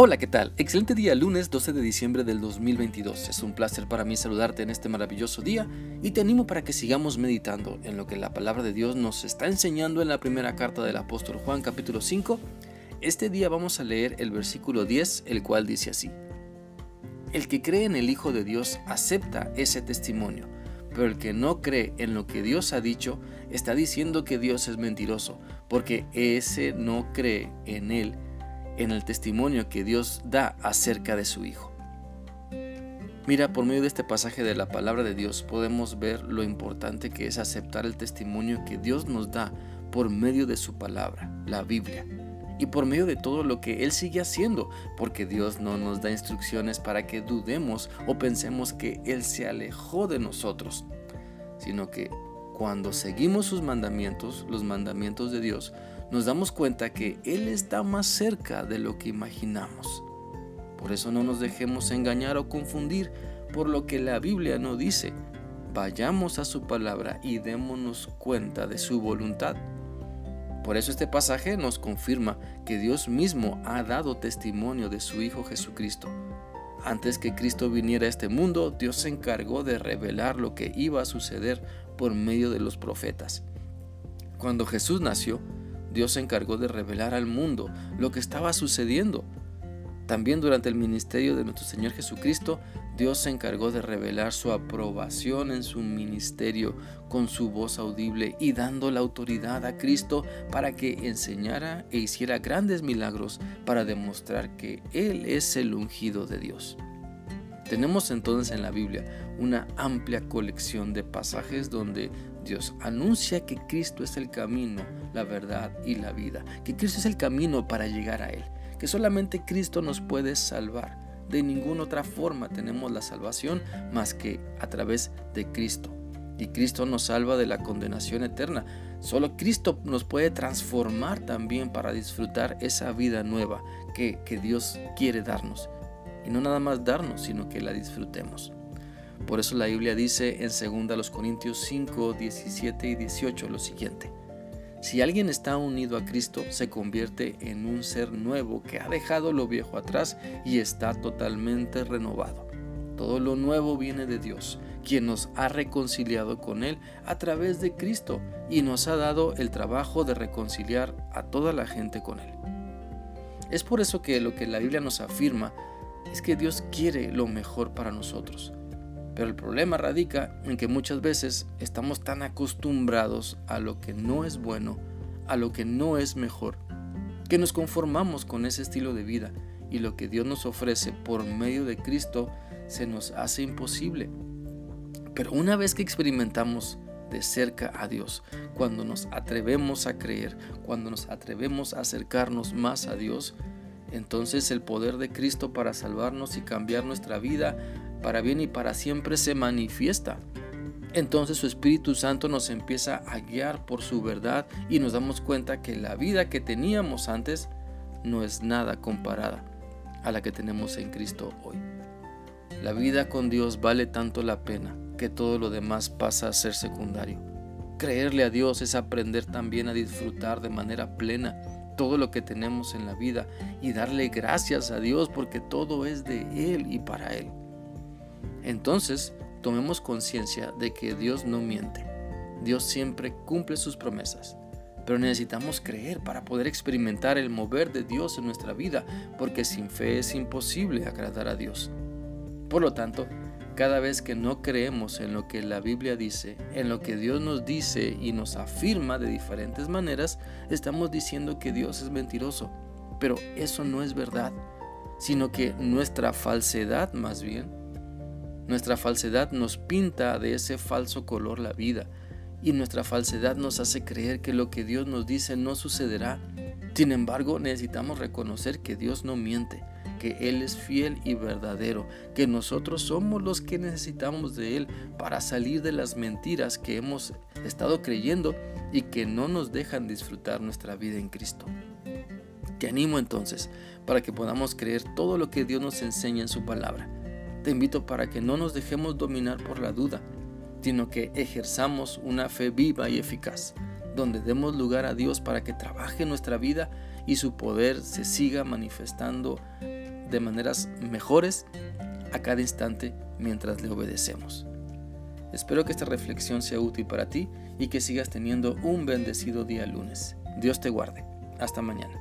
Hola, ¿qué tal? Excelente día, lunes 12 de diciembre del 2022. Es un placer para mí saludarte en este maravilloso día y te animo para que sigamos meditando en lo que la palabra de Dios nos está enseñando en la primera carta del apóstol Juan capítulo 5. Este día vamos a leer el versículo 10, el cual dice así. El que cree en el Hijo de Dios acepta ese testimonio, pero el que no cree en lo que Dios ha dicho está diciendo que Dios es mentiroso, porque ese no cree en él en el testimonio que Dios da acerca de su Hijo. Mira, por medio de este pasaje de la palabra de Dios podemos ver lo importante que es aceptar el testimonio que Dios nos da por medio de su palabra, la Biblia, y por medio de todo lo que Él sigue haciendo, porque Dios no nos da instrucciones para que dudemos o pensemos que Él se alejó de nosotros, sino que cuando seguimos sus mandamientos, los mandamientos de Dios, nos damos cuenta que Él está más cerca de lo que imaginamos. Por eso no nos dejemos engañar o confundir por lo que la Biblia no dice. Vayamos a su palabra y démonos cuenta de su voluntad. Por eso este pasaje nos confirma que Dios mismo ha dado testimonio de su Hijo Jesucristo. Antes que Cristo viniera a este mundo, Dios se encargó de revelar lo que iba a suceder por medio de los profetas. Cuando Jesús nació, Dios se encargó de revelar al mundo lo que estaba sucediendo. También durante el ministerio de nuestro Señor Jesucristo, Dios se encargó de revelar su aprobación en su ministerio con su voz audible y dando la autoridad a Cristo para que enseñara e hiciera grandes milagros para demostrar que Él es el ungido de Dios. Tenemos entonces en la Biblia una amplia colección de pasajes donde Dios anuncia que Cristo es el camino, la verdad y la vida, que Cristo es el camino para llegar a Él, que solamente Cristo nos puede salvar. De ninguna otra forma tenemos la salvación más que a través de Cristo. Y Cristo nos salva de la condenación eterna. Solo Cristo nos puede transformar también para disfrutar esa vida nueva que, Dios quiere darnos. Y no nada más darnos, sino que la disfrutemos. Por eso la Biblia dice en 2 Corintios 5, 17 y 18 lo siguiente. Si alguien está unido a Cristo, se convierte en un ser nuevo que ha dejado lo viejo atrás y está totalmente renovado. Todo lo nuevo viene de Dios, quien nos ha reconciliado con Él a través de Cristo y nos ha dado el trabajo de reconciliar a toda la gente con Él. Es por eso que lo que la Biblia nos afirma es que Dios quiere lo mejor para nosotros. Pero el problema radica en que muchas veces estamos tan acostumbrados a lo que no es bueno, a lo que no es mejor, que nos conformamos con ese estilo de vida y lo que Dios nos ofrece por medio de Cristo se nos hace imposible. Pero una vez que experimentamos de cerca a Dios, cuando nos atrevemos a creer, cuando nos atrevemos a acercarnos más a Dios, entonces el poder de Cristo para salvarnos y cambiar nuestra vida para bien y para siempre se manifiesta. Entonces su Espíritu Santo nos empieza a guiar por su verdad y nos damos cuenta que la vida que teníamos antes no es nada comparada a la que tenemos en Cristo hoy. La vida con Dios vale tanto la pena que todo lo demás pasa a ser secundario. Creerle a Dios es aprender también a disfrutar de manera plena todo lo que tenemos en la vida y darle gracias a Dios porque todo es de Él y para Él. Entonces, tomemos conciencia de que Dios no miente. Dios siempre cumple sus promesas. Pero necesitamos creer para poder experimentar el mover de Dios en nuestra vida, porque sin fe es imposible agradar a Dios. Por lo tanto, cada vez que no creemos en lo que la Biblia dice, en lo que Dios nos dice y nos afirma de diferentes maneras, estamos diciendo que Dios es mentiroso. Pero eso no es verdad, sino que nuestra falsedad más bien nuestra falsedad nos pinta de ese falso color la vida y nuestra falsedad nos hace creer que lo que Dios nos dice no sucederá. Sin embargo, necesitamos reconocer que Dios no miente, que Él es fiel y verdadero, que nosotros somos los que necesitamos de Él para salir de las mentiras que hemos estado creyendo y que no nos dejan disfrutar nuestra vida en Cristo. Te animo entonces para que podamos creer todo lo que Dios nos enseña en su palabra te invito para que no nos dejemos dominar por la duda, sino que ejerzamos una fe viva y eficaz, donde demos lugar a Dios para que trabaje nuestra vida y su poder se siga manifestando de maneras mejores a cada instante mientras le obedecemos. Espero que esta reflexión sea útil para ti y que sigas teniendo un bendecido día lunes. Dios te guarde. Hasta mañana.